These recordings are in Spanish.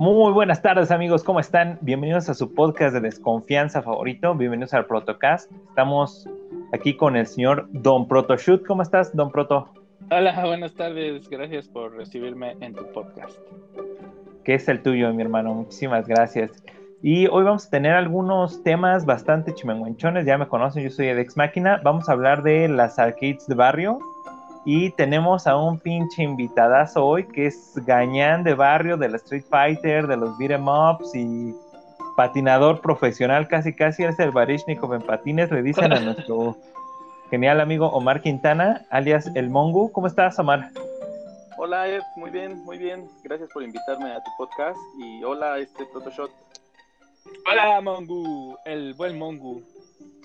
Muy buenas tardes amigos, ¿cómo están? Bienvenidos a su podcast de desconfianza favorito, bienvenidos al Protocast. Estamos aquí con el señor Don Protoshoot. ¿Cómo estás, Don Proto? Hola, buenas tardes, gracias por recibirme en tu podcast. Que es el tuyo, mi hermano, muchísimas gracias. Y hoy vamos a tener algunos temas bastante chimenguenchones, ya me conocen, yo soy Edex Máquina. Vamos a hablar de las arcades de barrio, y tenemos a un pinche invitadazo hoy que es gañán de barrio, de la Street Fighter, de los beat'em ups y patinador profesional, casi casi es el Barishnikov en patines, le dicen a nuestro genial amigo Omar Quintana, alias El Mongu. ¿Cómo estás, Omar? Hola, Ed, muy bien, muy bien. Gracias por invitarme a tu podcast y hola, este Protoshot. Hola, Mongu, el buen Mongu.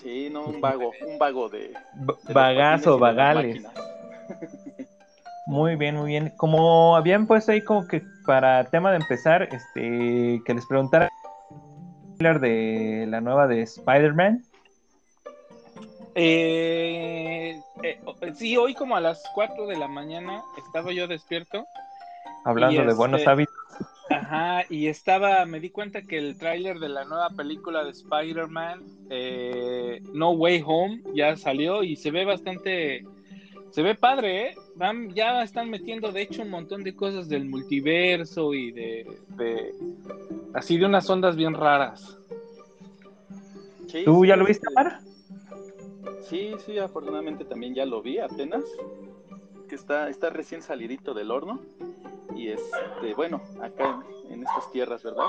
Sí, no, un vago, un vago de... de Bagazo, vagales. Muy bien, muy bien. Como habían puesto ahí como que para tema de empezar, este, que les preguntara de la nueva de Spider-Man. Eh, eh, sí, hoy como a las 4 de la mañana estaba yo despierto. Hablando de buenos este, hábitos. Ajá, y estaba, me di cuenta que el tráiler de la nueva película de Spider-Man, eh, No Way Home, ya salió y se ve bastante se ve padre, ¿eh? ya están metiendo, de hecho, un montón de cosas del multiverso y de, así de unas ondas bien raras. ¿Tú ya lo viste, Mara? Sí, sí, afortunadamente también ya lo vi apenas, que está, está recién salidito del horno y este, bueno, acá en, estas tierras, ¿verdad?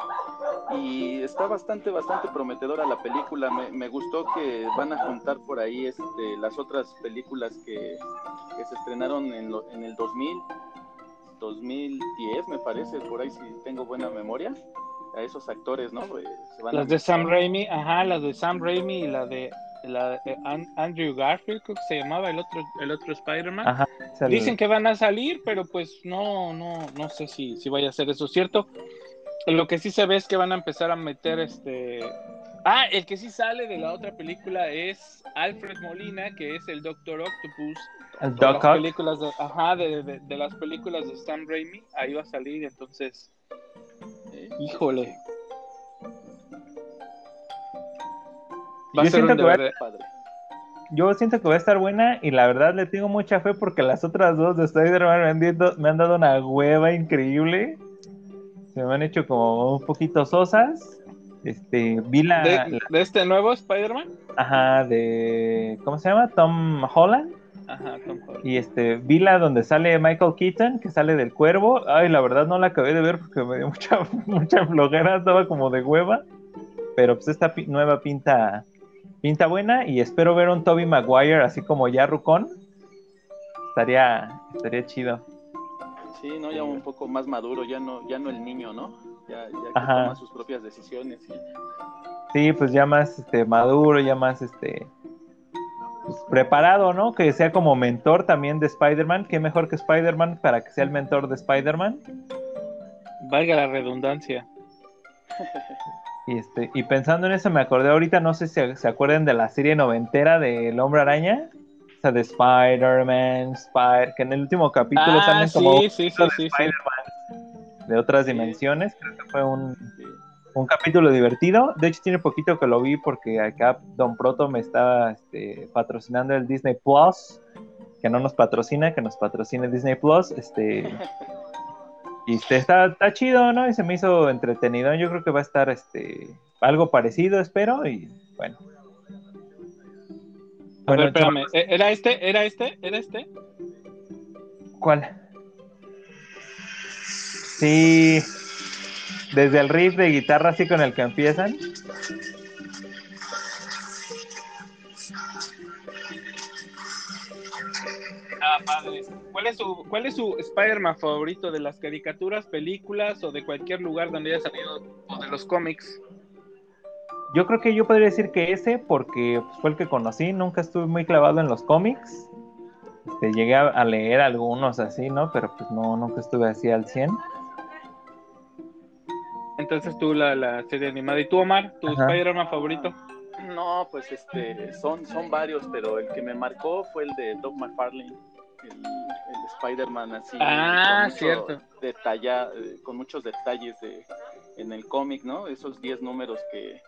Y está bastante, bastante prometedora la película. Me, gustó que van a juntar por ahí este, las otras películas que, se estrenaron en, en el 2000, 2010, me parece, por ahí si tengo buena memoria. A esos actores, ¿no? Pues, las de Sam Raimi, ajá, las de Sam Raimi y la de la, Andrew Garfield, creo que se llamaba el otro, el otro Spider-Man. Dicen que van a salir, pero pues no, no, no sé si, si vaya a ser eso cierto. Lo que sí se ve es que van a empezar a meter este. Ah, el que sí sale de la otra película es Alfred Molina, que es el Doctor Octopus. El de las películas de, ajá, de, de, las películas de Sam Raimi, ahí va a salir, entonces. híjole, yo siento, que va a, yo siento que va a estar buena y la verdad le tengo mucha fe porque las otras dos de Spider-Man me, han dado una hueva increíble. Se me han hecho como un poquito sosas. Este, vi la. ¿De, este nuevo Spider-Man? Ajá, de. ¿Cómo se llama? Tom Holland. Ajá, Tom Holland. Y este, vi la donde sale Michael Keaton, que sale del cuervo. Ay, la verdad no la acabé de ver porque me dio mucha, mucha flojera, estaba como de hueva. Pero pues esta nueva pinta pinta buena y espero ver un Toby Maguire así como ya Rucón. Estaría, estaría chido. Sí, no, ya un poco más maduro, ya no, ya no el niño, ¿no? Ya, ya que toma sus propias decisiones. Sí, pues ya más este, maduro, ya más este pues, preparado, ¿no? Que sea como mentor también de Spider-Man. Qué mejor que Spider-Man para que sea el mentor de Spider-Man. Valga la redundancia. Y, este, y pensando en eso, me acordé ahorita, no sé si se acuerdan de la serie noventera de El Hombre Araña. O sea, de Spider-Man, Spider que en el último capítulo ah, salen como sí, sí, sí, de otras dimensiones. Creo que fue un, un, capítulo divertido. De hecho, tiene poquito que lo vi porque acá Don Proto me estaba este, patrocinando el Disney Plus. Que no nos patrocina, que nos patrocine Disney Plus. Este. Y este, está, está chido, ¿no? Y se me hizo entretenido. Yo creo que va a estar este algo parecido, espero. Y bueno. bueno, espérame. ¿e-, ¿Era este? ¿Era este? ¿Era este? ¿Cuál? Sí. Desde el riff de guitarra así con el que empiezan. Padre. ¿Cuál es su, cuál es su Spider-Man favorito de las caricaturas, películas o de cualquier lugar donde haya salido o de los cómics? Yo creo que yo podría decir que ese porque pues, fue el que conocí, nunca estuve muy clavado en los cómics. Este, llegué a, leer algunos así, ¿no? Pero pues no, nunca estuve así al 100. Entonces tú la, la serie animada. ¿Y tú, Omar, tu Spider-Man favorito? No, pues este, son, son varios, pero el que me marcó fue el de Doc McFarlane el, Spider-Man así. Ah, cierto. Detalla, eh, con muchos detalles de, en el cómic, ¿no? Esos 10 números que,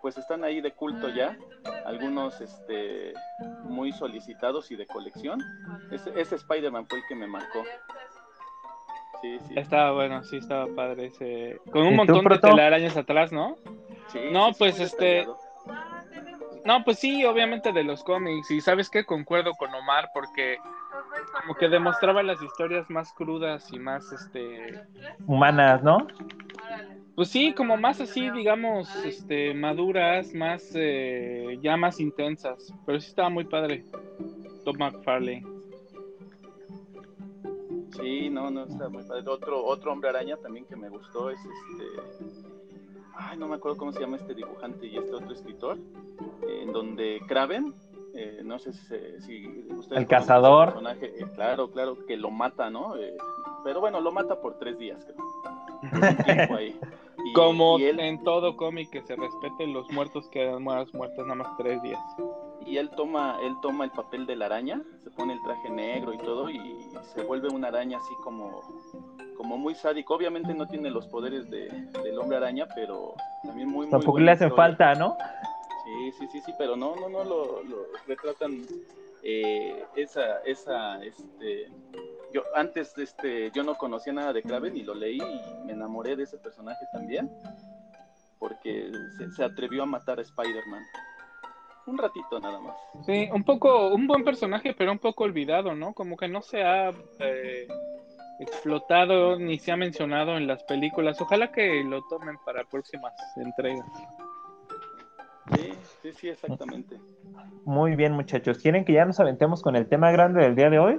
pues están ahí de culto ya, algunos este, muy solicitados y de colección. Ese, ese Spider-Man fue el que me marcó. Sí, sí. Estaba bueno, sí, estaba padre ese. Con un montón de telarañas atrás, ¿no? Sí. No, pues este. No, pues sí, obviamente de los cómics. Y sabes qué, concuerdo con Omar porque como que demostraba las historias más crudas y más, este... Humanas, ¿no? Pues sí, como más así, digamos, este, maduras, más, eh, ya más intensas. Pero sí estaba muy padre. Tom McFarlane. Sí, no, no, está muy padre. Otro, otro hombre araña también que me gustó es este ay, no me acuerdo cómo se llama este dibujante y este otro escritor, en donde Kraven, eh, no sé si, El cazador. Eh, claro, claro, que lo mata, ¿no? Eh, pero bueno, lo mata por tres días, creo. Como en todo cómic que se respeten los muertos quedan muertos nada más tres días. Y él toma, él toma el papel de la araña, se pone el traje negro y todo, y se vuelve una araña así como como muy sádico. Obviamente no tiene los poderes de, del hombre araña, pero también muy, muy Tampoco le hacen falta, ¿no? Sí, sí, sí, pero no, no, no, lo, retratan eh, esa, esa, este, yo antes, este, yo no conocía nada de Kraven y lo leí y me enamoré de ese personaje también, porque se, atrevió a matar a Spider-Man. Un ratito nada más. Sí, un poco, un buen personaje, pero un poco olvidado, ¿no? Como que no se ha eh, explotado ni se ha mencionado en las películas. Ojalá que lo tomen para próximas entregas. Sí, sí, sí, exactamente. Muy bien, muchachos. ¿Quieren que ya nos aventemos con el tema grande del día de hoy?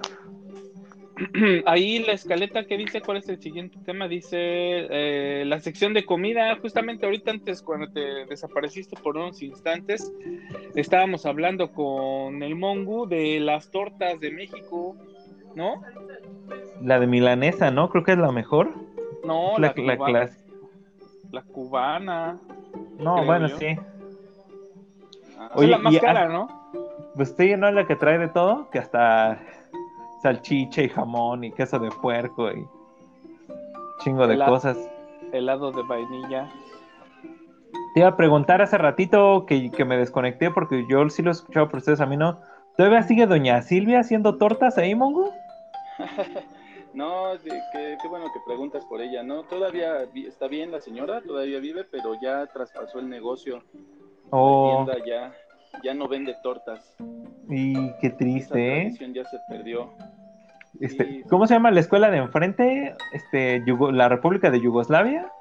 Ahí la escaleta que dice cuál es el siguiente tema, dice eh, la sección de comida. Justamente ahorita antes, cuando te desapareciste por unos instantes, estábamos hablando con el Mongu de las tortas de México, ¿no? La de milanesa, ¿no? Creo que es la mejor. No, la, la, cubana. La cubana. No, bueno, sí. Ah, es la más cara, ¿no? Pues usted no la que trae de todo, que hasta salchicha y jamón y queso de puerco y chingo de cosas. Helado de vainilla. Te iba a preguntar hace ratito que, que me desconecté porque yo sí lo he escuchado por ustedes, a mí no. ¿Todavía sigue doña Silvia haciendo tortas ahí, Mongo? no, qué, bueno que preguntas por ella, ¿no? Todavía está bien la señora, todavía vive, pero ya traspasó el negocio. Oh. La tienda ya, ya no vende tortas. Y qué triste, Esa ¿eh? ya se perdió. Este, ¿Cómo se llama la escuela de enfrente? Este, la República de Yugoslavia.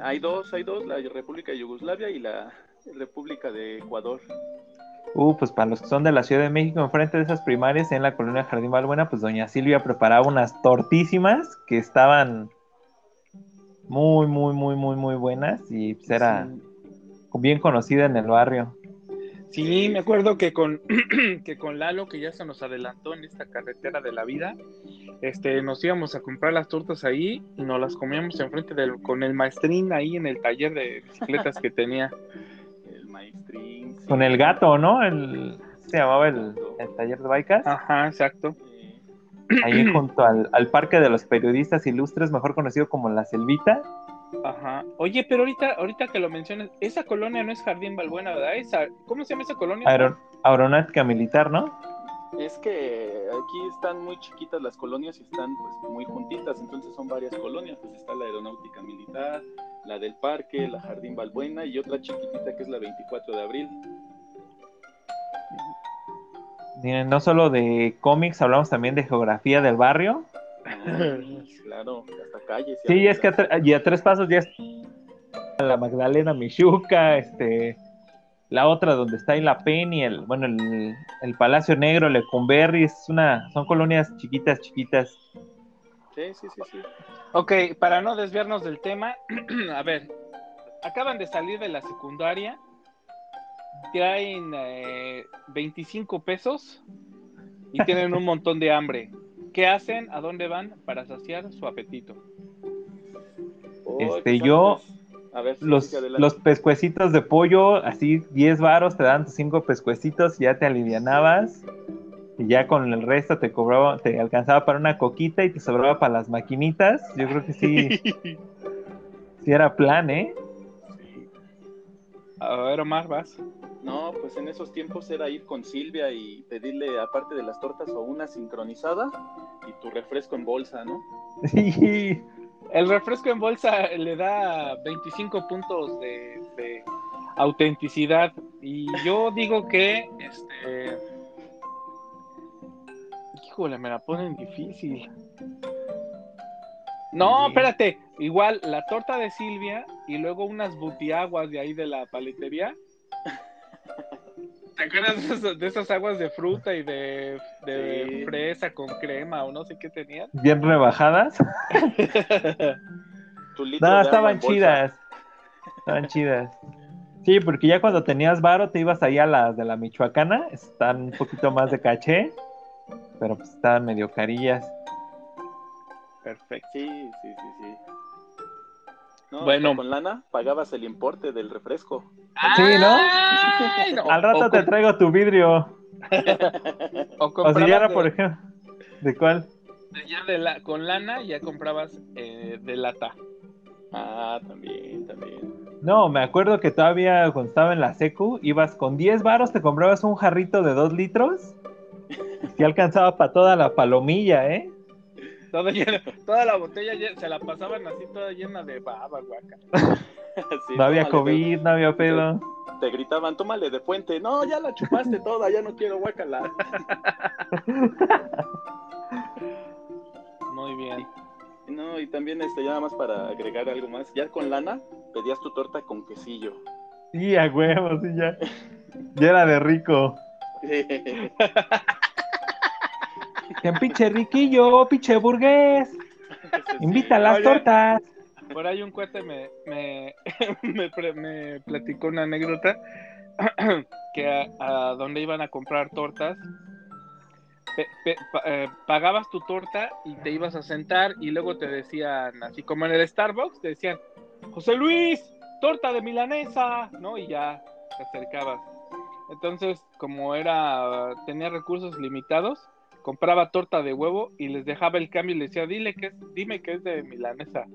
Hay dos, hay dos, la República de Yugoslavia y la República de Ecuador. Uh, pues para los que son de la Ciudad de México, enfrente de esas primarias en la colonia Jardín Balbuena, pues doña Silvia preparaba unas tortísimas que estaban muy, muy, muy, muy, muy buenas y pues era bien conocida en el barrio. Sí, me acuerdo que con, que con Lalo, que ya se nos adelantó en esta carretera de la vida, este, nos íbamos a comprar las tortas ahí y nos las comíamos enfrente del, con el maestrín ahí en el taller de bicicletas que tenía. El maestrín con el gato, ¿no? El, se llamaba el, taller de bikes. Ajá, exacto. Ahí junto al, parque de los periodistas ilustres, mejor conocido como La Selvita. Ajá. Oye, pero ahorita, ahorita que lo mencionas, esa colonia no es Jardín Balbuena, ¿verdad? Esa, ¿Cómo se llama esa colonia? aeronáutica militar, ¿no? Es que aquí están muy chiquitas las colonias y están pues muy juntitas, entonces son varias colonias, pues está la aeronáutica militar, la del parque, la Jardín Balbuena y otra chiquitita que es la 24 de abril. No solo de cómics, hablamos también de geografía del barrio. claro, hasta calles. Sí, es que a, y a tres pasos ya está la Magdalena Michuca, este, la otra donde está en la Penny, el, bueno, el, Palacio Negro, Lecumberri, es una, son colonias chiquitas, chiquitas. Sí, sí, sí, sí. Ok, para no desviarnos del tema, a ver, acaban de salir de la secundaria traen 25 eh, pesos y tienen un montón de hambre. ¿Qué hacen? ¿A dónde van? Para saciar su apetito. este, yo, los, los pescuecitos de pollo, así 10 varos, te dan 5 pescuecitos, ya te alivianabas. Y ya con el resto te cobraba, te alcanzaba para una coquita y te sobraba para las maquinitas. Yo creo que sí. Si era plan, ¿eh? Sí. A ver, Omar, vas. No, pues en esos tiempos era ir con Silvia y pedirle, aparte de las tortas, o una sincronizada y tu refresco en bolsa, ¿no? Sí. El refresco en bolsa le da 25 puntos de, de autenticidad. Y yo digo que, este. Híjole, me la ponen difícil. No, espérate. Igual la torta de Silvia y luego unas butiaguas de ahí de la paletería. ¿Te acuerdas de esas, aguas de fruta y de, fresa con crema o no sé qué tenían? Bien rebajadas. no, estaban chidas. Estaban chidas. Sí, porque ya cuando tenías varo te ibas ahí a las de la Michoacana, están un poquito más de caché, pero pues estaban medio carillas. Perfecto. Sí, sí, sí, sí. Bueno, con lana pagabas el importe del refresco. Sí, ¿no? Al rato te traigo tu vidrio. o, si ya era, por ejemplo, ¿de cuál? Ya de la, con lana ya comprabas eh, de lata. Ah, también, también. No, me acuerdo que todavía cuando estaba en la secu, ibas con 10 varos, te comprabas un jarrito de 2 litros y alcanzaba para toda la palomilla, ¿eh? Toda la botella se la pasaban así toda llena de baba, guaca. no había COVID, no había pedo. Te, gritaban, tómale de fuente. No, ya la chupaste toda, ya no quiero guacala. Muy bien. No, y también este, ya nada más para agregar algo más, ya con lana pedías tu torta con quesillo. Sí, a huevos, sí, ya. ya era de rico. Que pinche riquillo, pinche burgués. Invita a las tortas. Por ahí un cuate me, me, me, platicó una anécdota que a, donde iban a comprar tortas, eh, pagabas tu torta y te ibas a sentar y luego te decían, así como en el Starbucks, te decían, José Luis, torta de milanesa, ¿no? Y ya te acercabas. Entonces, como era, tenía recursos limitados, compraba torta de huevo y les dejaba el cambio y les decía, dile que es, dime que es de milanesa.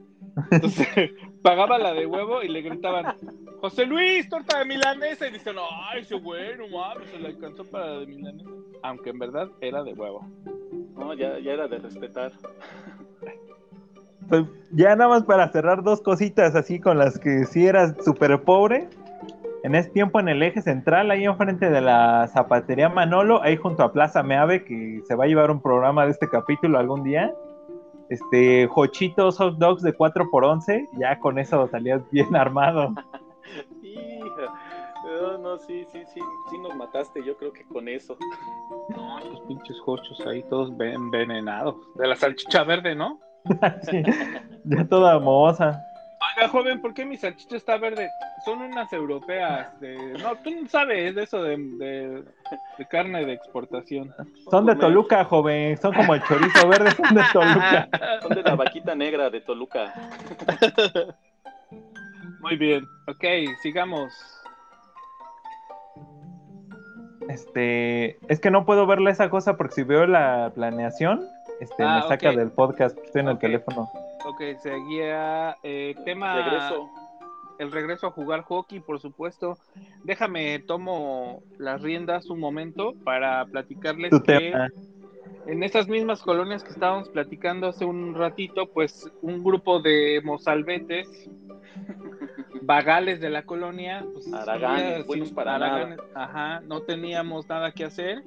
Entonces pagaba la de huevo y le gritaban, José Luis, torta de milanesa. Y dicen, ay, ese güey, no mames, se le alcanzó para la de milanesa. Aunque en verdad era de huevo. No, ya, ya era de respetar. Pues ya nada más para cerrar dos cositas así con las que si eras súper pobre en ese tiempo en el eje central, ahí enfrente de la zapatería Manolo, ahí junto a Plaza Meave, que se va a llevar un programa de este capítulo algún día. Este, Jochitos hot dogs de 4x11, ya con eso salías bien armado. Hija, no, no, sí, sí, sí, sí nos mataste, yo creo que con eso. No, los pinches hochos ahí todos envenenados. De la salchicha verde, ¿no? sí, ya toda mohosa. Oiga, joven, ¿por qué mi salchicha está verde? Son unas europeas. De... No, tú no sabes de eso de, carne de exportación. Son de Toluca, joven. Son como el chorizo verde, son de Toluca. Son de la vaquita negra de Toluca. Muy bien. Ok, sigamos. Este, es que no puedo verle esa cosa porque si veo la planeación, este, ah, me saca del podcast, estoy en el teléfono. Ok, seguía eh, tema. Regreso. El regreso a jugar hockey, por supuesto. Déjame, tomo las riendas un momento para platicarles que en estas mismas colonias que estábamos platicando hace un ratito, pues un grupo de mozalbetes vagales de la colonia, pues para ajá, no teníamos nada que hacer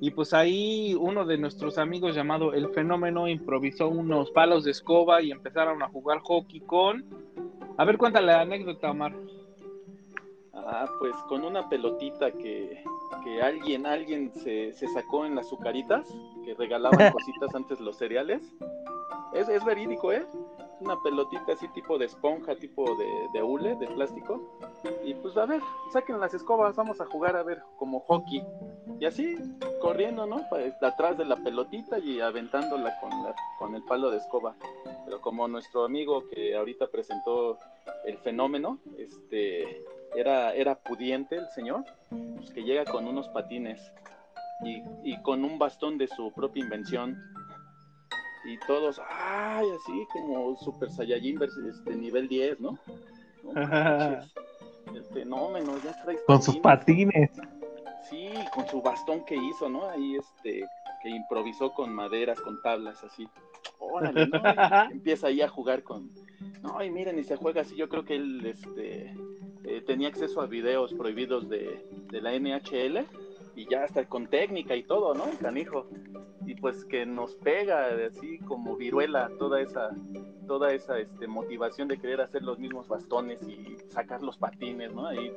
y pues ahí uno de nuestros amigos llamado El Fenómeno improvisó unos palos de escoba y empezaron a jugar hockey con... A ver, cuéntale la anécdota, Omar. Ah, pues con una pelotita que, alguien, alguien se, se, sacó en las azucaritas, que regalaban cositas antes los cereales. Es, es verídico, ¿eh? Una pelotita así tipo de esponja, tipo de, de hule, de plástico. Y pues a ver, saquen las escobas, vamos a jugar a ver como hockey. Y así, corriendo, ¿no? Pues, atrás de la pelotita y aventándola con, con el palo de escoba. Pero como nuestro amigo que ahorita presentó el fenómeno, este, era, era pudiente el señor, pues que llega con unos patines y, y con un bastón de su propia invención y todos, ay, así como Super Saiyajin este, nivel 10, ¿no? el fenómeno, ya traes Con sus patines. Sí, con su bastón que hizo, ¿no? Ahí este, que improvisó con maderas, con tablas, así. Órale, ¿no? empieza ahí a jugar con. No, y miren, y se juega así. Yo creo que él este, eh, tenía acceso a videos prohibidos de, de la NHL y ya hasta con técnica y todo, ¿no? Canijo. Y pues que nos pega así como viruela toda esa toda esa este, motivación de querer hacer los mismos bastones y sacar los patines, ¿no? Ahí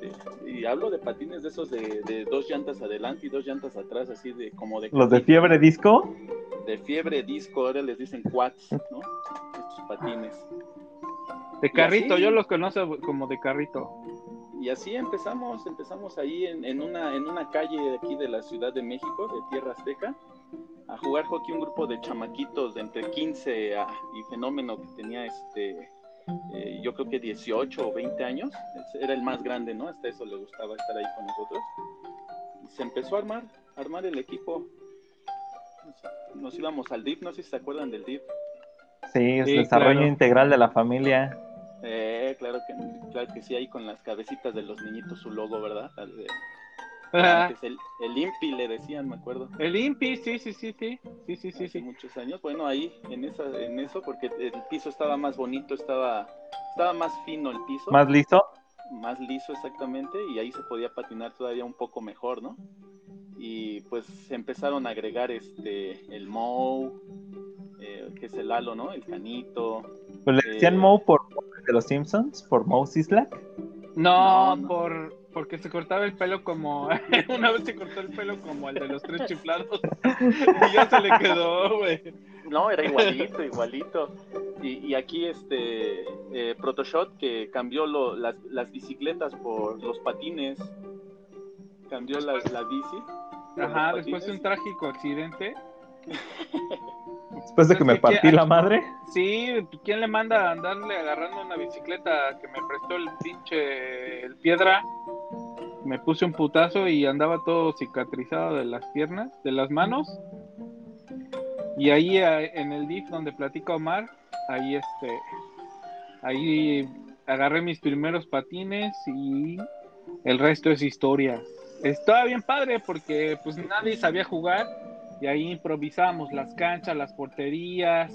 y hablo de patines de esos de, dos llantas adelante y dos llantas atrás, así de como de... ¿Los de fiebre disco? De fiebre disco, ahora les dicen quads, ¿no? Estos patines. De carrito, yo los conozco como de carrito y así empezamos, empezamos ahí en, una, en una calle de aquí de la Ciudad de México, de Tierra Azteca, a jugar hockey un grupo de chamaquitos de entre 15 y fenómeno que tenía este, eh, yo creo que 18 o 20 años, era el más grande, ¿no? Hasta eso le gustaba estar ahí con nosotros. Y se empezó a armar, a armar el equipo. Nos, íbamos al DIP, no sé si se acuerdan del DIP. Sí, es desarrollo integral de la familia. Eh, claro que, claro que sí, ahí con las cabecitas de los niñitos su logo, ¿verdad? De, el, el, IMPI le decían, me acuerdo. El IMPI, sí, sí, sí, sí, sí, sí, sí, Hace sí. muchos años. Bueno, ahí en esa, en eso, porque el piso estaba más bonito, estaba, estaba más fino el piso. Más liso. Más liso, exactamente, y ahí se podía patinar todavía un poco mejor, ¿no? Y pues empezaron a agregar este, el MOU, eh, que es el halo, ¿no? El canito. Pues le decían eh, por de los Simpsons, por Moe Sislak. No, por porque se cortaba el pelo como una vez se cortó el pelo como el de los tres chiflados y ya se le quedó, güey. No, era igualito, igualito. Y, aquí este eh, Protoshot que cambió las, las, bicicletas por los patines, cambió la, la bici. Ajá, después de un trágico accidente. Después de que me partí la madre. Sí, ¿quién le manda a andarle agarrando una bicicleta que me prestó el pinche el piedra? Me puse un putazo y andaba todo cicatrizado de las piernas, de las manos. Y ahí en el DIF donde platica Omar, ahí este, ahí agarré mis primeros patines y el resto es historia. Estaba bien padre porque pues nadie sabía jugar y ahí improvisamos las canchas, las porterías,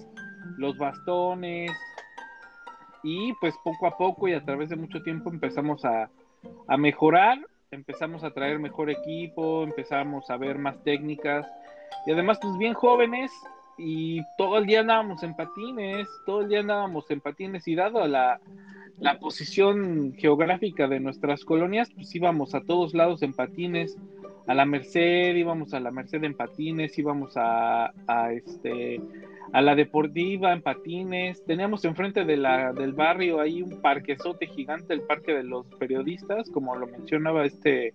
los bastones y pues poco a poco y a través de mucho tiempo empezamos a, a mejorar, empezamos a traer mejor equipo, empezamos a ver más técnicas y además pues bien jóvenes y todo el día andábamos en patines, todo el día andábamos en patines y dado la, la posición geográfica de nuestras colonias, pues íbamos a todos lados en patines, a la Merced, íbamos a la Merced en patines, íbamos a, a este a la deportiva en patines, teníamos enfrente de la, del barrio ahí un parquezote gigante, el parque de los periodistas, como lo mencionaba este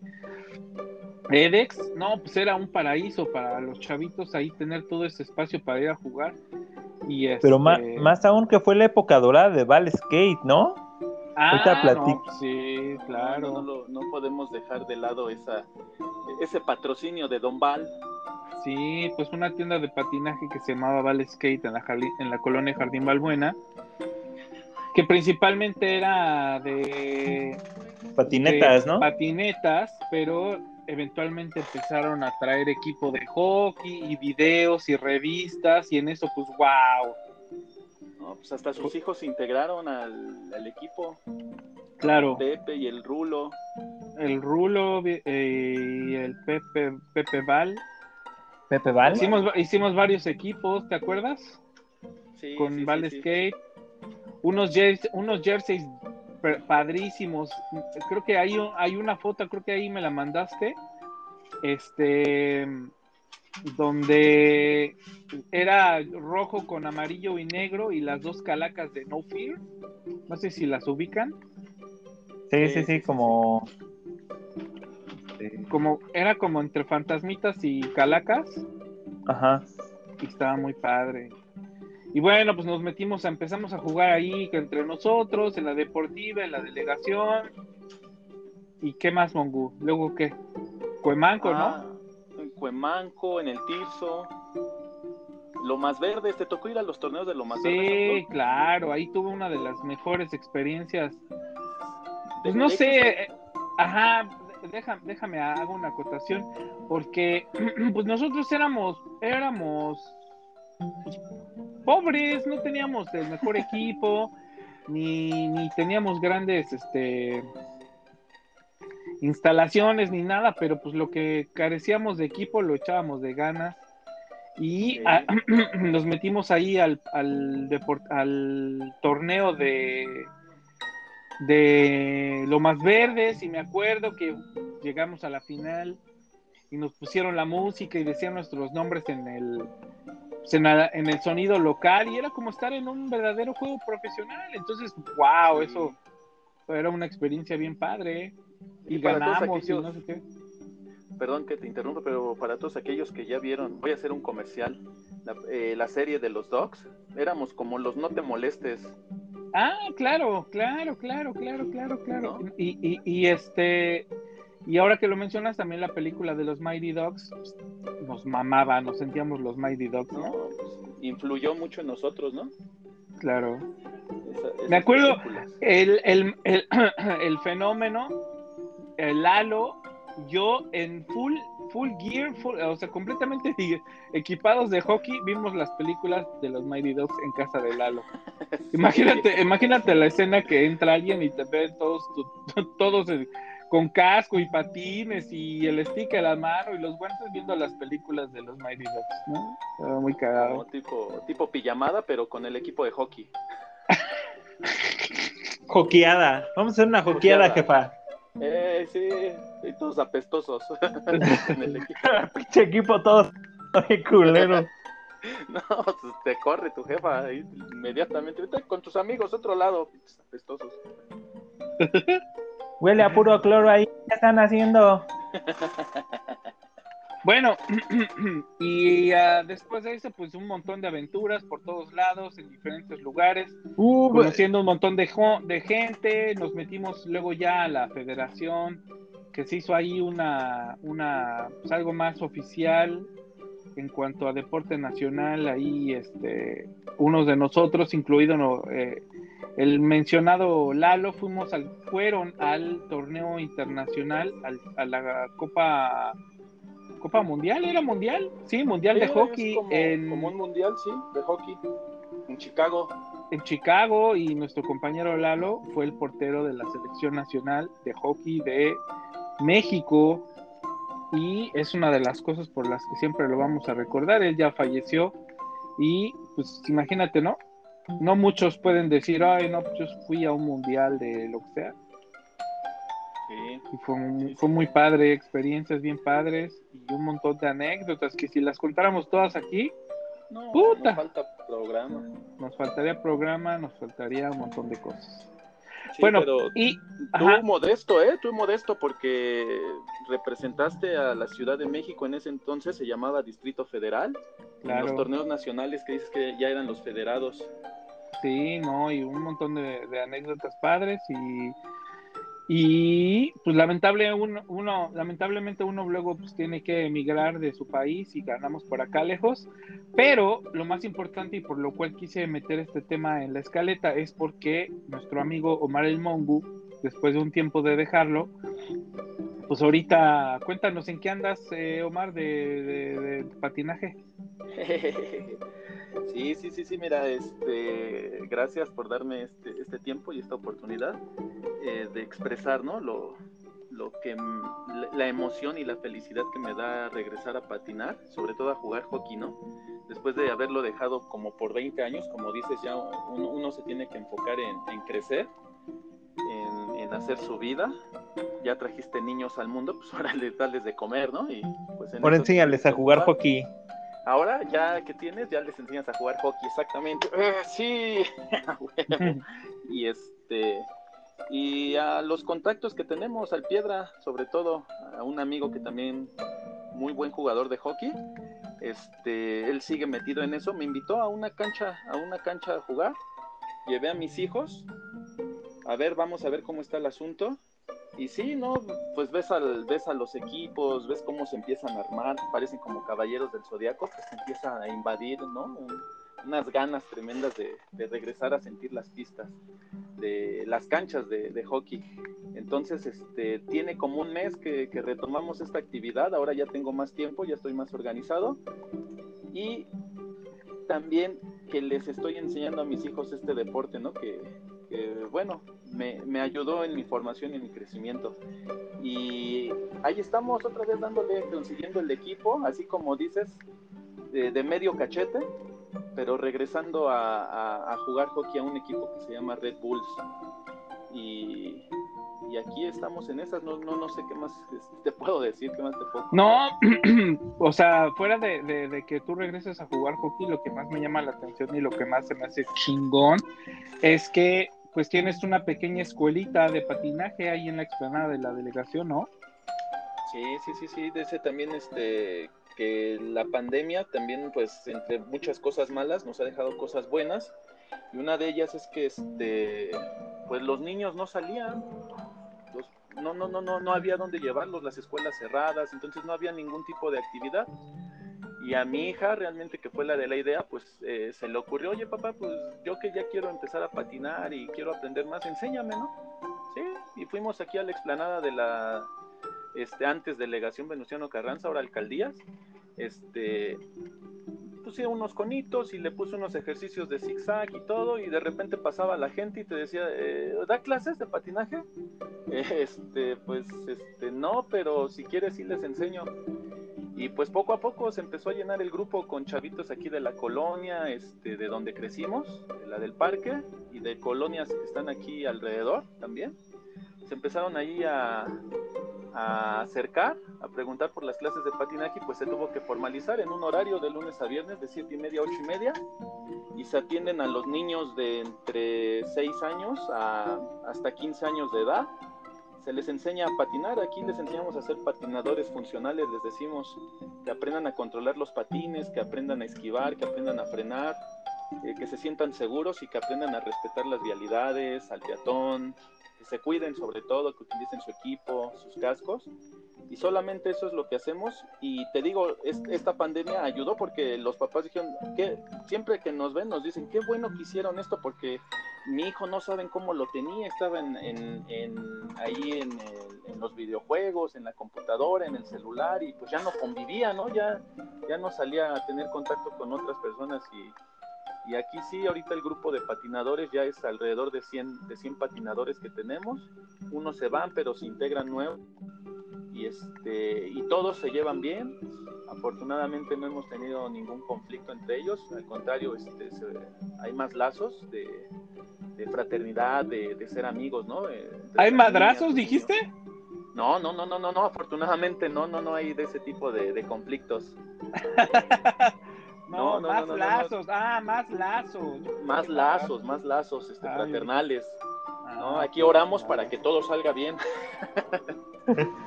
Edex, no, pues era un paraíso para los chavitos ahí tener todo ese espacio para ir a jugar. Y Pero más, este más aún que fue la época dorada de Val Skate, ¿no? Ah, no, sí, claro. No, podemos dejar de lado esa, ese patrocinio de Don Val. Sí, pues una tienda de patinaje que se llamaba Val Skate en la, en la colonia Jardín Balbuena, que principalmente era de... Patinetas, ¿no? Patinetas, pero eventualmente empezaron a traer equipo de hockey y videos y revistas y en eso pues wow pues hasta sus hijos se integraron al, equipo. Claro. Pepe y el Rulo. El Rulo eh, y el Pepe, Pepe Val. Pepe Val. Hicimos, hicimos varios equipos, ¿te acuerdas? Sí. Con Val Skate. Unos, jerseys, unos jerseys padrísimos. Creo que hay, hay una foto, creo que ahí me la mandaste. Este donde era rojo con amarillo y negro y las dos calacas de No Fear. No sé si las ubican. Sí, sí, sí, como... Como era como entre fantasmitas y calacas. Ajá. Y estaba muy padre. Y bueno, pues nos metimos, a, empezamos a jugar ahí entre nosotros, en la deportiva, en la delegación. ¿Y qué más, Mongu? Luego qué? Cuemanco, ¿no? Cuemanco, en el Tirso. lo más verde, ¿te tocó ir a los torneos de lo más verde? Sí, claro, ahí tuve una de las mejores experiencias. Pues no sé, eh, ajá, déjame, déjame hago una acotación, porque pues nosotros éramos, éramos pues, pobres, no teníamos el mejor equipo, ni, ni teníamos grandes este instalaciones ni nada, pero pues lo que carecíamos de equipo lo echábamos de ganas. Y nos metimos ahí al, al, al torneo de de lo más verdes y me acuerdo que llegamos a la final y nos pusieron la música y decían nuestros nombres en el pues, en, el sonido local y era como estar en un verdadero juego profesional. Entonces wow eso era una experiencia bien padre y, ganamos y no sé qué perdón que te interrumpa, pero para todos aquellos que ya vieron, voy a hacer un comercial, la, eh, la serie de los dogs, éramos como los no te molestes. Ah, claro, claro, claro, claro, claro, claro. Y, y, y, este, y ahora que lo mencionas, también la película de los Mighty Dogs, pues, nos mamaba, nos sentíamos los Mighty Dogs, ¿no? Pues, influyó mucho en nosotros, ¿no? Claro. Me acuerdo el, el, el, el, fenómeno, el halo yo en full, full gear, o sea, completamente equipados de hockey, vimos las películas de los Mighty Dogs en casa de Lalo. Imagínate, imagínate la escena que entra alguien y te ven todos, todos con casco y patines y el stick a la mano y los guantes viendo las películas de los Mighty Dogs, ¿no? muy cagado. tipo, tipo pijamada, pero con el equipo de hockey. Joqueada. Vamos a hacer una joqueada, jefa. Eh, sí, y todos apestosos. Pinche equipo todo culero. No, pues te corre tu jefa ahí inmediatamente. Vete con tus amigos, otro lado, apestosos. Huele a puro cloro ahí. ¿Qué están haciendo? Bueno, y uh, después de eso, pues un montón de aventuras por todos lados, en diferentes lugares, uh, conociendo un montón de, de gente, nos metimos luego ya a la federación, que se hizo ahí una, una pues algo más oficial en cuanto a deporte nacional, ahí este, unos de nosotros, incluido eh, el mencionado Lalo, fuimos al, fueron al torneo internacional, a la Copa Copa Mundial, ¿era Mundial? Sí, Mundial de Hockey. Como, en... un Mundial, sí, de Hockey. En Chicago. En Chicago y nuestro compañero Lalo fue el portero de la selección nacional de hockey de México y es una de las cosas por las que siempre lo vamos a recordar. Él ya falleció y pues imagínate, ¿no? No muchos pueden decir, ay, no, pues yo fui a un mundial de lo que sea. Y fue, fue muy padre, experiencias bien padres y un montón de anécdotas que si las contáramos todas aquí, puta. Nos falta programa. Nos faltaría programa, nos faltaría un montón de cosas. bueno, y tú modesto, ¿eh? Tú modesto porque representaste a la Ciudad de México en ese entonces, se llamaba Distrito Federal. En los torneos nacionales que dices que ya eran los federados. Sí, no, y un montón de, de anécdotas padres y y pues lamentable uno, lamentablemente uno luego pues tiene que emigrar de su país y ganamos por acá lejos, pero lo más importante y por lo cual quise meter este tema en la escaleta es porque nuestro amigo Omar El Mongu, después de un tiempo de dejarlo, pues ahorita cuéntanos en qué andas eh, Omar de, de patinaje. Sí, sí, sí, sí, mira, este, gracias por darme este, este tiempo y esta oportunidad eh, de expresar, ¿no? Lo, lo que, la emoción y la felicidad que me da regresar a patinar, sobre todo a jugar hockey, ¿no? Después de haberlo dejado como por 20 años, como dices, ya uno, se tiene que enfocar en, crecer, en, hacer su vida. Ya trajiste niños al mundo, pues ahora les darles de comer, ¿no? Y pues Ahora enséñales a jugar hockey. Ahora, ya que tienes, ya les enseñas a jugar hockey, exactamente. Eh, sí. y este. Y a los contactos que tenemos al Piedra, sobre todo a un amigo que también muy buen jugador de hockey. Este, él sigue metido en eso. Me invitó a una cancha, a una cancha a jugar. Llevé a mis hijos. A ver, vamos a ver cómo está el asunto. Y sí, ¿no? Pues ves, al, ves a los equipos, ves cómo se empiezan a armar, parecen como caballeros del zodiaco, que se empiezan a invadir, ¿no? unas ganas tremendas de, regresar a sentir las pistas, de las canchas de, hockey. Entonces, este, tiene como un mes que, retomamos esta actividad, ahora ya tengo más tiempo, ya estoy más organizado y también que les estoy enseñando a mis hijos este deporte, ¿no? Que, bueno, me, ayudó en mi formación y en mi crecimiento. Y ahí estamos otra vez dándole, consiguiendo el equipo, así como dices, de medio cachete, pero regresando a, jugar hockey a un equipo que se llama Red Bulls. Y, aquí estamos en esas, no, no, no sé qué más te puedo decir, qué más te puedo No, o sea, fuera de, que tú regreses a jugar hockey, lo que más me llama la atención y lo que más se me hace chingón es que pues tienes una pequeña escuelita de patinaje ahí en la explanada de la delegación, ¿no? Sí, sí, sí, sí, de ese también este que la pandemia también, pues, entre muchas cosas malas, nos ha dejado cosas buenas. Y una de ellas es que, este, pues, los niños no salían. no, no, no, no, no había dónde llevarlos, las escuelas cerradas, entonces no había ningún tipo de actividad. Y a mi hija, realmente que fue la de la idea, pues eh, se le ocurrió, oye papá, pues yo que ya quiero empezar a patinar y quiero aprender más, enséñame, ¿no? Sí, y fuimos aquí a la explanada de la, este, antes delegación Venustiano Carranza, ahora alcaldías, este, puse unos conitos y le puse unos ejercicios de zigzag y todo, y de repente pasaba la gente y te decía, eh, ¿da clases de patinaje? Este, pues, este, no, pero si quieres sí les enseño. Y pues poco a poco se empezó a llenar el grupo con chavitos aquí de la colonia, este, de donde crecimos, de la del parque, y de colonias que están aquí alrededor también. Se empezaron ahí a, acercar, a preguntar por las clases de patinaje, pues se tuvo que formalizar en un horario de lunes a viernes de 7 y media a 8 y media y se atienden a los niños de entre 6 años a hasta 15 años de edad. Se les enseña a patinar, aquí les enseñamos a ser patinadores funcionales, les decimos que aprendan a controlar los patines, que aprendan a esquivar, que aprendan a frenar, eh, que se sientan seguros y que aprendan a respetar las vialidades, al peatón, que se cuiden sobre todo, que utilicen su equipo, sus cascos. Y solamente eso es lo que hacemos. Y te digo, esta pandemia ayudó porque los papás dijeron que siempre que nos ven nos dicen, qué bueno que hicieron esto porque mi hijo no saben cómo lo tenía, estaba en, ahí en, en, los videojuegos, en la computadora, en el celular y pues ya no convivía, ¿no? Ya, ya no salía a tener contacto con otras personas y y aquí sí, ahorita el grupo de patinadores ya es alrededor de 100, de 100 patinadores que tenemos. Unos se van, pero se integran nuevos. Y, este, y todos se llevan bien. Afortunadamente no hemos tenido ningún conflicto entre ellos. Al contrario, este, hay más lazos de, fraternidad, de, ser amigos, ¿no? Eh, ¿Hay madrazos, dijiste? No, no, no, no, no, no, afortunadamente no, no, no hay de ese tipo de, de conflictos. No, no, más lazos, ah, más lazos. Más lazos, más lazos este, fraternales. ¿no? Ah, Aquí oramos para que todo salga bien.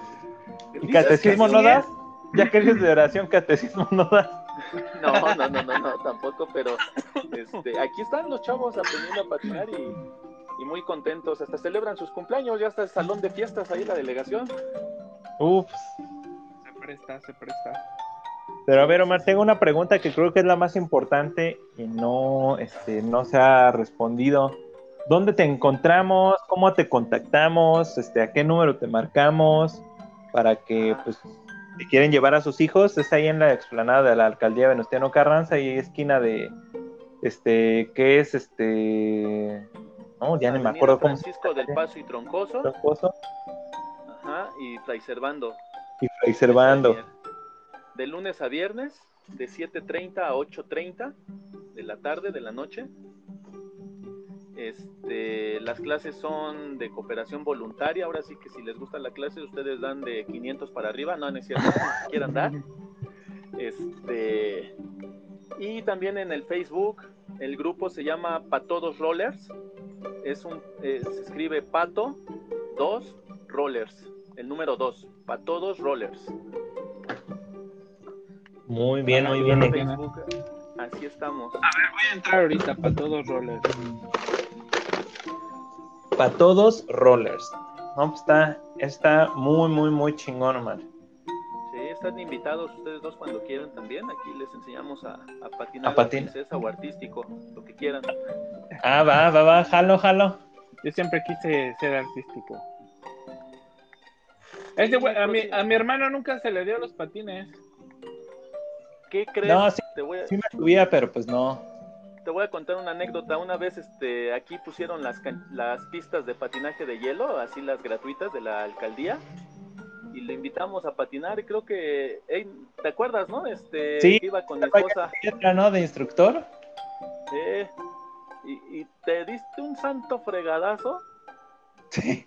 ¿Y catecismo no das? Ya que eres de oración, catecismo no das. No, no, no, no, no, tampoco, pero este, aquí están los chavos aprendiendo a patinar y, y muy contentos. Hasta celebran sus cumpleaños, ya está el salón de fiestas ahí la delegación. Ups. Se presta, se presta. Pero a ver, Omar, tengo una pregunta que creo que es la más importante y no, este, no se ha respondido. ¿Dónde te encontramos? ¿Cómo te contactamos? Este, ¿A qué número te marcamos? Para que, pues, si quieren llevar a sus hijos, es ahí en la explanada de la alcaldía Venustiano Carranza y esquina de, este, ¿qué es este? No, ya ni me acuerdo cómo. Francisco del Paso y Troncoso. Troncoso. Ajá, y Fray Servando. Y Fray Servando de lunes a viernes, de 7.30 a 8.30 de la tarde, de la noche. Este, las clases son de cooperación voluntaria. Ahora sí que si les gusta la clase, ustedes dan de 500 para arriba. No, no es cierto, quieran dar. Este, y también en el Facebook, el grupo se llama Patodos Rollers. Es un, eh, se escribe Pato 2 Rollers, el número 2, Patodos Rollers. Muy bien, muy bien. Así estamos. A ver, voy a entrar ahorita para todos rollers. Para todos rollers. No, pues está, Está muy, muy, muy chingón, Omar. Sí, están invitados ustedes dos cuando quieran también. Aquí les enseñamos a, patinar a patinar. princesa o artístico, lo que quieran. Ah, va, va, va, jalo, jalo. Yo siempre quise ser artístico. Este, a, mi, a mi hermano nunca se le dio los patines. ¿Qué crees? No, sí, sí me subía, pero pues no. Te voy a contar una anécdota. Una vez este, aquí pusieron las, las pistas de patinaje de hielo, así las gratuitas de la alcaldía. Y le invitamos a patinar y creo que, ¿te acuerdas, no? Este, sí, iba con mi esposa. ¿no? De instructor. Sí. Y, y te diste un santo fregadazo. Sí.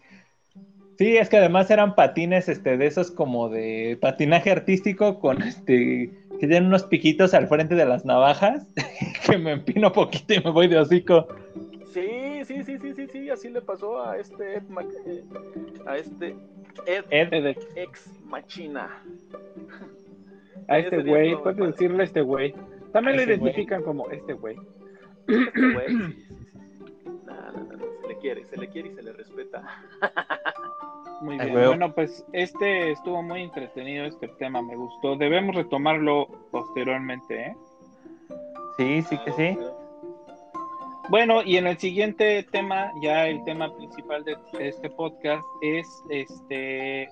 Sí, es que además eran patines este, de esos como de patinaje artístico con este que tienen unos piquitos al frente de las navajas, que me empino poquito y me voy de hocico. Sí, sí, sí, sí, sí, sí, así le pasó a este Ed, eh, a este Ed, Ed, ex Machina. A este güey, puedes decirle este güey. También lo identifican como este güey. Este güey, sí, se le quiere, se le quiere y se le respeta. Muy bien. Bueno, pues este estuvo muy entretenido, este tema me gustó. Debemos retomarlo posteriormente, ¿eh? Sí, sí que sí. Bueno, y en el siguiente tema, ya el tema principal de este podcast es este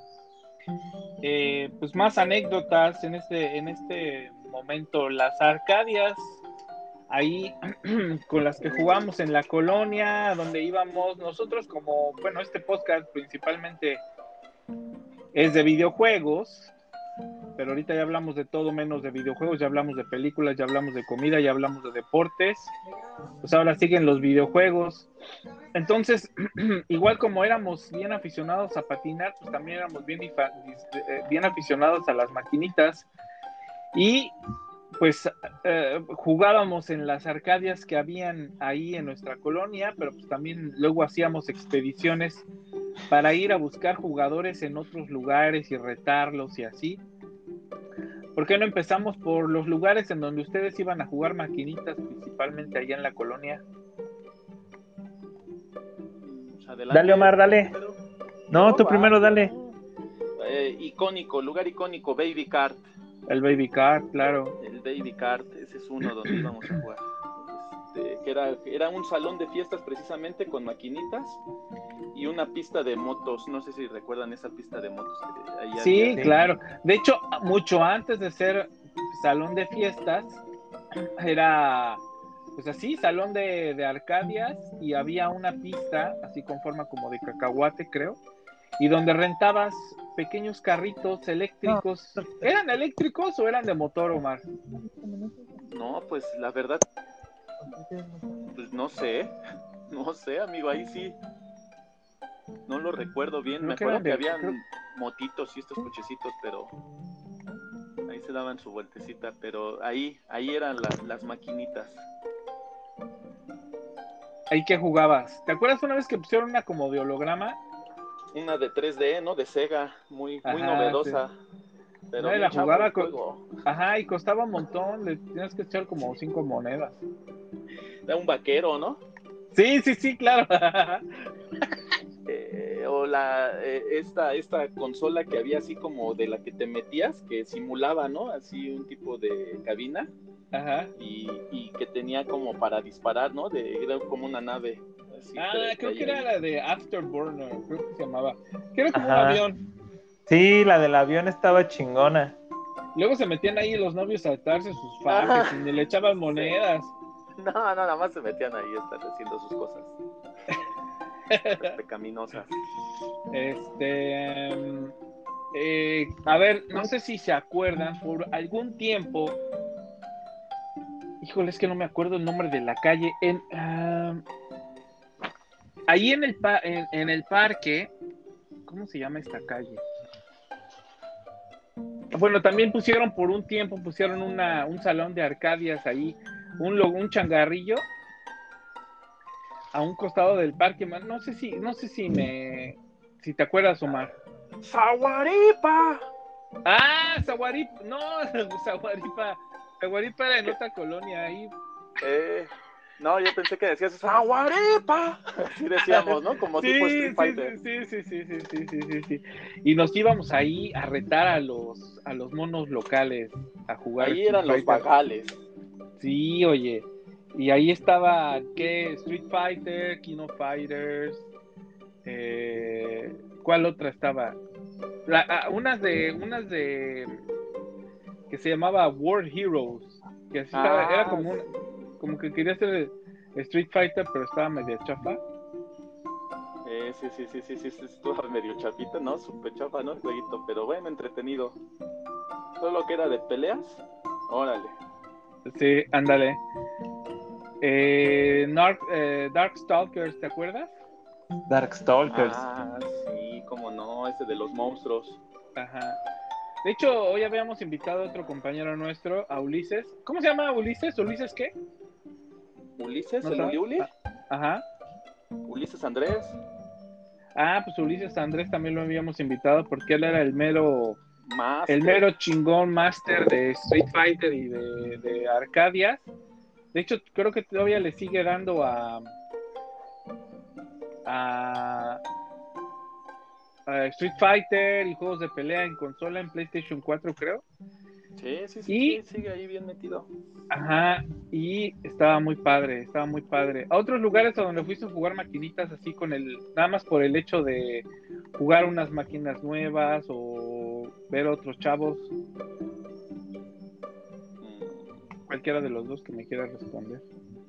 eh, pues más anécdotas en este, en este momento. Las Arcadias ahí con las que jugamos en la colonia, donde íbamos nosotros como, bueno, este podcast principalmente es de videojuegos, pero ahorita ya hablamos de todo menos de videojuegos, ya hablamos de películas, ya hablamos de comida, ya hablamos de deportes, pues ahora siguen los videojuegos. Entonces, igual como éramos bien aficionados a patinar, pues también éramos bien, eh, bien aficionados a las maquinitas. Y pues eh, jugábamos en las arcadias que habían ahí en nuestra colonia, pero pues también luego hacíamos expediciones para ir a buscar jugadores en otros lugares y retarlos y así. ¿Por qué no empezamos por los lugares en donde ustedes iban a jugar maquinitas, principalmente allá en la colonia? dale, Omar, dale. No, tú primero dale. Eh, icónico, lugar icónico, Baby Card. El Baby Card, claro. El Baby Card, ese es uno donde íbamos a jugar. Este, que era, era un salón de fiestas precisamente con maquinitas y una pista de motos. No sé si recuerdan esa pista de motos. sí, claro. De hecho, mucho antes de ser salón de fiestas, era pues así, salón de, de Arcadias y había una pista así con forma como de cacahuate, creo y donde rentabas pequeños carritos eléctricos. ¿Eran eléctricos o eran de motor, Omar? No, pues la verdad, pues no sé, no sé, amigo, ahí sí. No lo recuerdo bien. Me acuerdo que habían motitos y estos cochecitos, pero ahí se daban su vueltecita, pero ahí, ahí eran las maquinitas. ¿Ahí qué jugabas? ¿Te acuerdas una vez que pusieron una como de holograma una de 3D, ¿no? De Sega, muy, muy novedosa. Pero la jugaba con... Ajá, y costaba un montón, le tienes que echar como cinco monedas. Era un vaquero, ¿no? Sí, sí, sí, claro. Eh, o la eh, esta, esta consola que había así como de la que te metías, que simulaba, ¿no? Así un tipo de cabina. Ajá. Y, y que tenía como para disparar, ¿no? De, era como una nave ah, creo que era la de Afterburner, creo que se llamaba. Que era como un avión. Sí, la del avión estaba chingona. Luego se metían ahí los novios a saltarse sus fajes y le echaban monedas. No, no, nada más se metían ahí a estar haciendo sus cosas. pecaminosas. Este. Eh, a ver, no sé si se acuerdan, por algún tiempo. Híjole, es que no me acuerdo el nombre de la calle. En. Ah, ahí en el, en, el parque, ¿cómo se llama esta calle? Bueno, también pusieron por un tiempo, pusieron una, un salón de Arcadias ahí, un, un changarrillo a un costado del parque. No sé si, no sé si me, si te acuerdas, Omar. ¡Saguaripa! Ah, Saguaripa, no, Saguaripa, Saguaripa era en otra colonia ahí. Eh, No, yo pensé que decías ¡Aguarepa! Así decíamos, ¿no? Como tipo Street Fighter. Sí, sí, sí, sí, sí, sí, sí, sí. Y nos íbamos ahí a retar a los, a los monos locales a jugar. Ahí eran los bagales. Sí, oye. Y ahí estaba, ¿qué? Street Fighter, King of Fighters. Eh, ¿Cuál otra estaba? Ah, unas de, unas de, que se llamaba World Heroes. Que así estaba, era como un, como que quería ser Street Fighter, pero estaba medio chafa. Eh, sí, sí, sí, sí, sí, sí, estuvo medio chapita, ¿no? Super chafa, ¿no? El jueguito, pero bueno, entretenido. Todo lo que era de peleas, órale. Sí, ándale. Eh, Dark, eh, Darkstalkers, ¿te acuerdas? Darkstalkers. Ah, sí, cómo no, ese de los monstruos. Ajá. De hecho, hoy habíamos invitado a otro compañero nuestro, a Ulises. ¿Cómo se llama Ulises? ¿Ulises qué? Ulises, el Uli. Ah, ajá. Ulises Andrés. Ah, pues Ulises Andrés también lo habíamos invitado porque él era el mero el mero chingón master de Street Fighter y de, de Arcadia. De hecho, creo que todavía le sigue dando a, a, Street Fighter y juegos de pelea en consola en PlayStation 4, creo. Sí, sí, sí, sigue ahí bien metido. Ajá, y estaba muy padre, estaba muy padre. A otros lugares a donde fuiste a jugar maquinitas así con el, nada más por el hecho de jugar unas máquinas nuevas o ver otros chavos. Mm. Cualquiera de los dos que me quiera responder.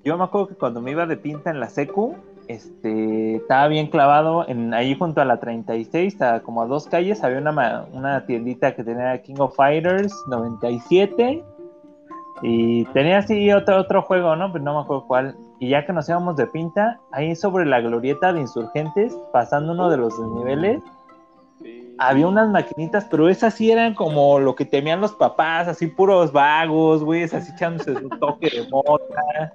Yo me acuerdo que cuando me iba de pinta en la secu, este, estaba bien clavado en ahí junto a la 36, como a dos calles, había una, una tiendita que tenía King of Fighters 97 y tenía así otro, otro juego, ¿no? Pero no me acuerdo cuál. Y ya que nos íbamos de pinta, ahí sobre la glorieta de insurgentes, pasando uno de los niveles, había unas maquinitas, pero esas sí eran como lo que temían los papás, así puros vagos, güey, así echándose su toque de mota.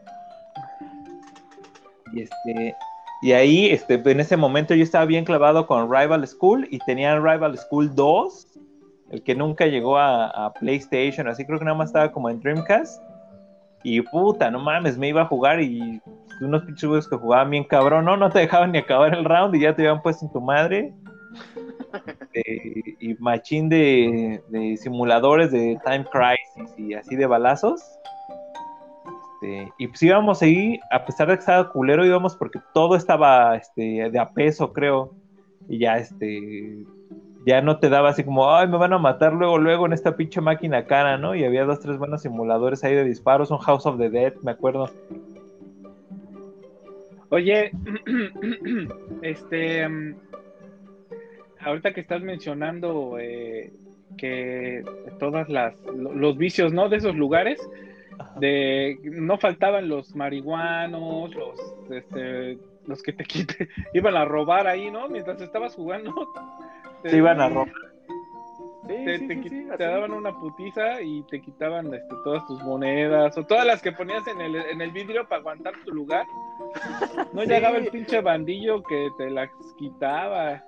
Y este, y ahí, este, en ese momento yo estaba bien clavado con Rival School y tenía Rival School 2, el que nunca llegó a, PlayStation, así creo que nada más estaba como en Dreamcast. Y puta, no mames, me iba a jugar y unos pinches que jugaban bien cabrón, no, no te dejaban ni acabar el round y ya te habían puesto en tu madre. Eh, y machín de, de simuladores de Time Crisis y así de balazos. Este, y pues íbamos ahí, a pesar de que estaba culero, íbamos porque todo estaba este, de a peso, creo. Y ya, este, ya no te daba así como, ay, me van a matar luego, luego en esta pinche máquina cara, ¿no? Y había dos, tres buenos simuladores ahí de disparos, un House of the Dead, me acuerdo. Oye, este, mm, ahorita que estás mencionando eh, que todas las, los vicios, ¿no? De esos lugares, de no faltaban los marihuanos, los este, los que te quiten, iban a robar ahí, ¿no? Mientras estabas jugando. Te, iban a robar. te, daban una putiza y te quitaban este, todas tus monedas o todas las que ponías en el, en el vidrio para aguantar tu lugar. No llegaba el pinche bandillo que te las quitaba.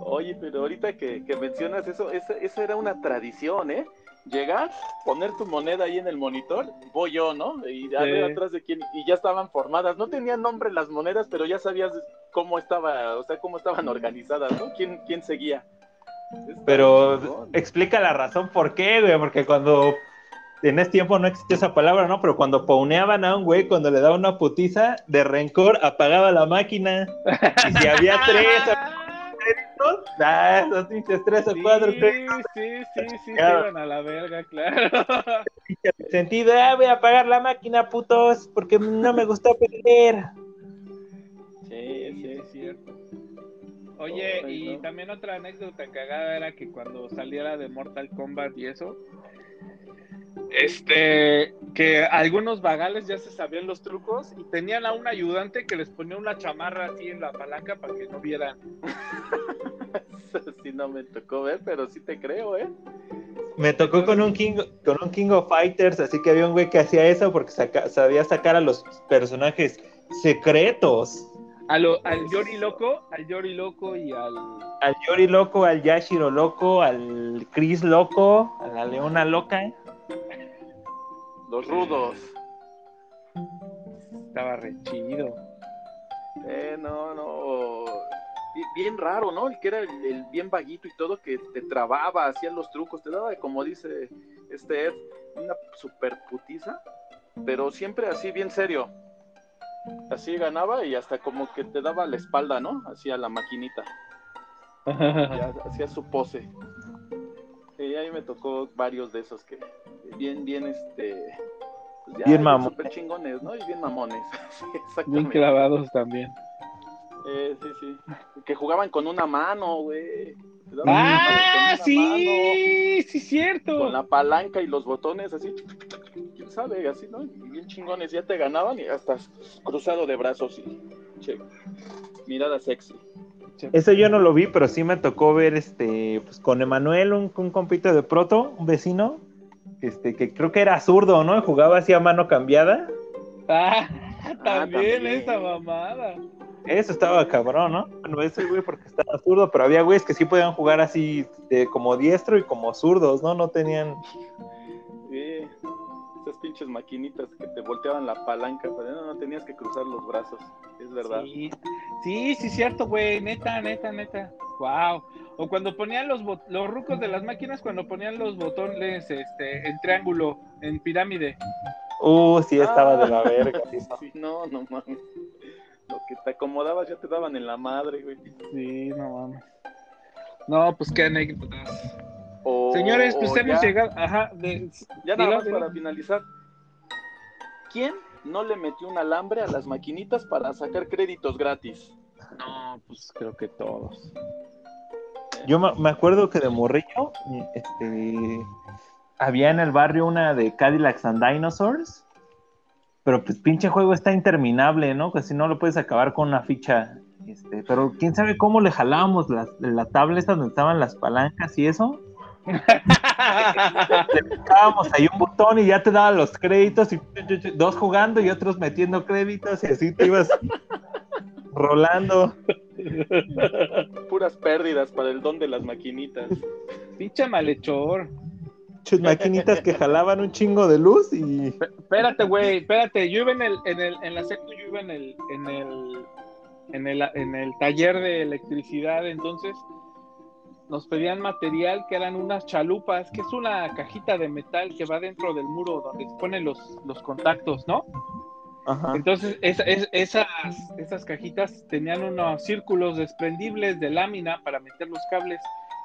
Oye, pero ahorita que, que mencionas eso, eso era una tradición, ¿eh? Llegar, poner tu moneda ahí en el monitor, voy yo, ¿no? Y a ver atrás de quién, y ya estaban formadas, no tenían nombre las monedas, pero ya sabías cómo estaba, o sea, cómo estaban organizadas, ¿no? ¿Quién, quién seguía? pero explica la razón por qué, güey, porque cuando en ese tiempo no existía esa palabra, ¿no? Pero cuando pauneaban a un güey, cuando le daba una putiza de rencor, apagaba la máquina. Y si había tres, créditos, ah, esos pinches tres o cuatro sí, Sí, sí, sí, iban a la verga, claro. Sentido, ah, voy a apagar la máquina, putos, porque no me gustó perder. Sí, sí, es cierto. Oye, y también otra anécdota cagada era que cuando saliera de Mortal Kombat y eso, este, que algunos vagales ya se sabían los trucos y tenían a un ayudante que les ponía una chamarra así en la palanca para que no vieran. sí no me tocó ver, pero sí te creo, ¿eh? Me tocó con un King, con un King of Fighters, así que había un güey que hacía eso porque sabía sacar a los personajes secretos. al Yori Loco, al Yori Loco y al. Al Yori Loco, al Yashiro Loco, al Chris Loco, a la Leona Loca. Los rudos. estaba re chido. Eh, no, no. Bien raro, ¿no? El que era el, bien vaguito y todo, que te trababa, hacía los trucos, te daba, como dice este Ed, una super putiza, pero siempre así, bien serio. Así ganaba y hasta como que te daba la espalda, ¿no? Hacía la maquinita. hacía su pose. Y ahí me tocó varios de esos que bien, bien, este, pues bien mamones. Super chingones, ¿no? Y bien mamones. bien clavados también. Eh, sí, sí. Que jugaban con una mano, güey. Ah, sí, sí, cierto. Con la palanca y los botones así. ¿Quién sabe? Así, ¿no? bien chingones. Ya te ganaban y hasta cruzado de brazos y che, mirada sexy. Eso yo no lo vi, pero sí me tocó ver este, pues con Emanuel, un, un compito de proto, un vecino, este, que creo que era zurdo, ¿no? Jugaba así a mano cambiada. Ah, también, esa mamada. Eso estaba cabrón, ¿no? Bueno, ese güey porque estaba zurdo, pero había güeyes que sí podían jugar así de, como diestro y como zurdos, ¿no? No tenían. Esas pinches maquinitas que te volteaban la palanca, pero no, no tenías que cruzar los brazos, es verdad. Sí, sí, sí, cierto, güey, neta, neta, neta. Wow. O cuando ponían los, los rucos de las máquinas, cuando ponían los botones este, en triángulo, en pirámide. Uh, sí, estaba de la ah, verga. Sí, no, no mames. Lo que te acomodabas ya te daban en la madre, güey. Sí, no mames. No, pues qué anécdotas. Señores, pues hemos llegado. Ajá, de, ya nada más para finalizar. ¿Quién no le metió un alambre a las maquinitas para sacar créditos gratis? No, pues creo que todos. Yo me acuerdo que de morrillo, este, había en el barrio una de Cadillacs and Dinosaurs, pero pues pinche juego está interminable, ¿no? Que si no lo puedes acabar con una ficha. Este, pero quién sabe cómo le jalábamos la, la tabla donde estaban las palancas y eso. Le picábamos ahí un botón y ya te daba los créditos y dos jugando y otros metiendo créditos y así te ibas rolando. Puras pérdidas para el don de las maquinitas. Pinche malhechor. Muchas maquinitas que jalaban un chingo de luz y. Espérate, güey, espérate. Yo iba en el, en el, en la secu, yo iba en el, en el, en el, en el taller de electricidad, entonces nos pedían material que eran unas chalupas, que es una cajita de metal que va dentro del muro donde se ponen los, los contactos, ¿no? Entonces, esas, esas cajitas tenían unos círculos desprendibles de lámina para meter los cables.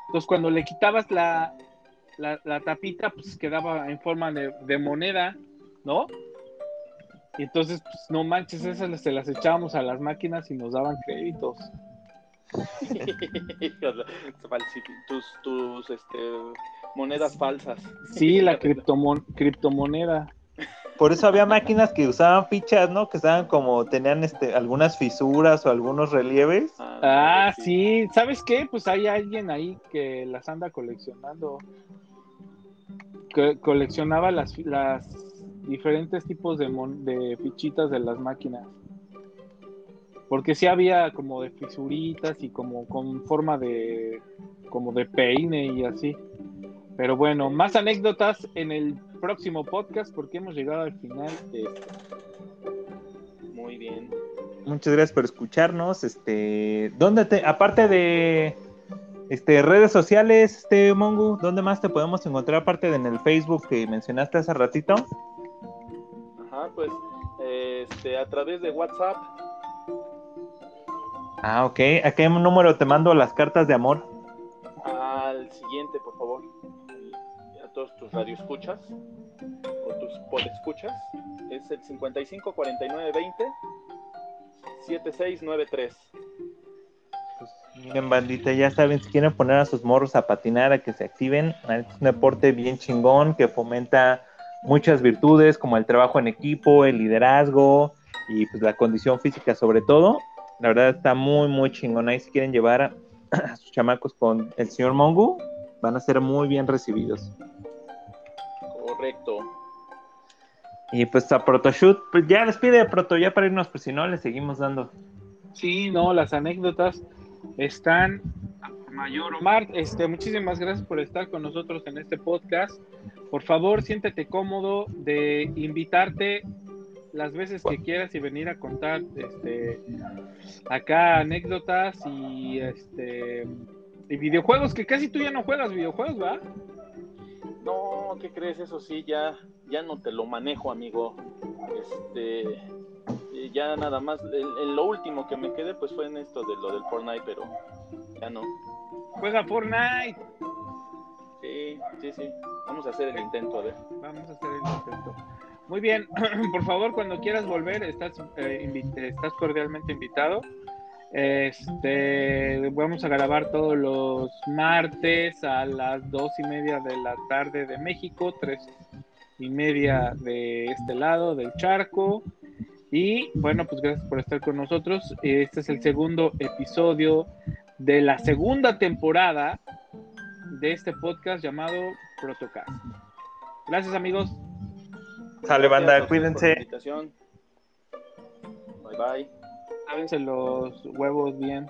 Entonces, cuando le quitabas la, la, tapita, pues quedaba en forma de, moneda, ¿no? Y entonces, pues no manches, esas se las echábamos a las máquinas y nos daban créditos. Tus, tus este, monedas falsas. Sí, la criptomoneda. Por eso había máquinas que usaban fichas, ¿no? Que estaban como, tenían este, algunas fisuras o algunos relieves. Ah, ah sí. ¿Sabes qué? Pues hay alguien ahí que las anda coleccionando. Que coleccionaba las, las diferentes tipos de, de fichitas de las máquinas. Porque sí había como de fisuritas y como con forma de como de peine y así. Pero bueno, más anécdotas en el próximo podcast porque hemos llegado al final de esto. Muy bien. Muchas gracias por escucharnos. Este, ¿dónde te, aparte de este, redes sociales, este Mongu, ¿dónde más te podemos encontrar aparte de en el Facebook que mencionaste hace ratito? Ajá, pues este, a través de WhatsApp. Ah, ok. ¿A qué número te mando las cartas de amor? Al siguiente, por favor todos tus radioescuchas o tus podescuchas es el 55 49 20 7693. Pues miren, bandita, ya saben, si quieren poner a sus morros a patinar, a que se activen, es un deporte bien chingón que fomenta muchas virtudes como el trabajo en equipo, el liderazgo y pues la condición física sobre todo. La verdad está muy, muy chingón. Ahí si quieren llevar a, a sus chamacos con el señor Mongu, van a ser muy bien recibidos. Correcto. Y pues a Protoshoot, pues ya les pide Proto, ya para irnos, pues si no, le seguimos dando. Sí, no, las anécdotas están mayor. Omar, este, muchísimas gracias por estar con nosotros en este podcast. Por favor, siéntete cómodo de invitarte las veces que quieras y venir a contar este acá anécdotas y este y videojuegos que casi tú ya no juegas videojuegos, ¿va? No, ¿qué crees? Eso sí, ya ya no te lo manejo, amigo. Este ya nada más en, lo último que me quedé pues fue en esto de lo del Fortnite, pero ya no. Juega Fortnite. Sí, sí, sí. Vamos a hacer el intento, a ver. Vamos a hacer el intento. Muy bien, por favor, cuando quieras volver, estás, eh, cordialmente invitado. Este, vamos a grabar todos los martes a las dos y media de la tarde de México, tres y media de este lado del charco. Y bueno, pues gracias por estar con nosotros. Este es el segundo episodio de la segunda temporada de este podcast llamado Protocast. Gracias amigos. Sale banda, cuídense. Bye bye. Lávense los huevos bien.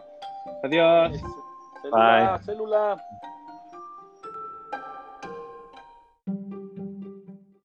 Adiós. Célula, célula.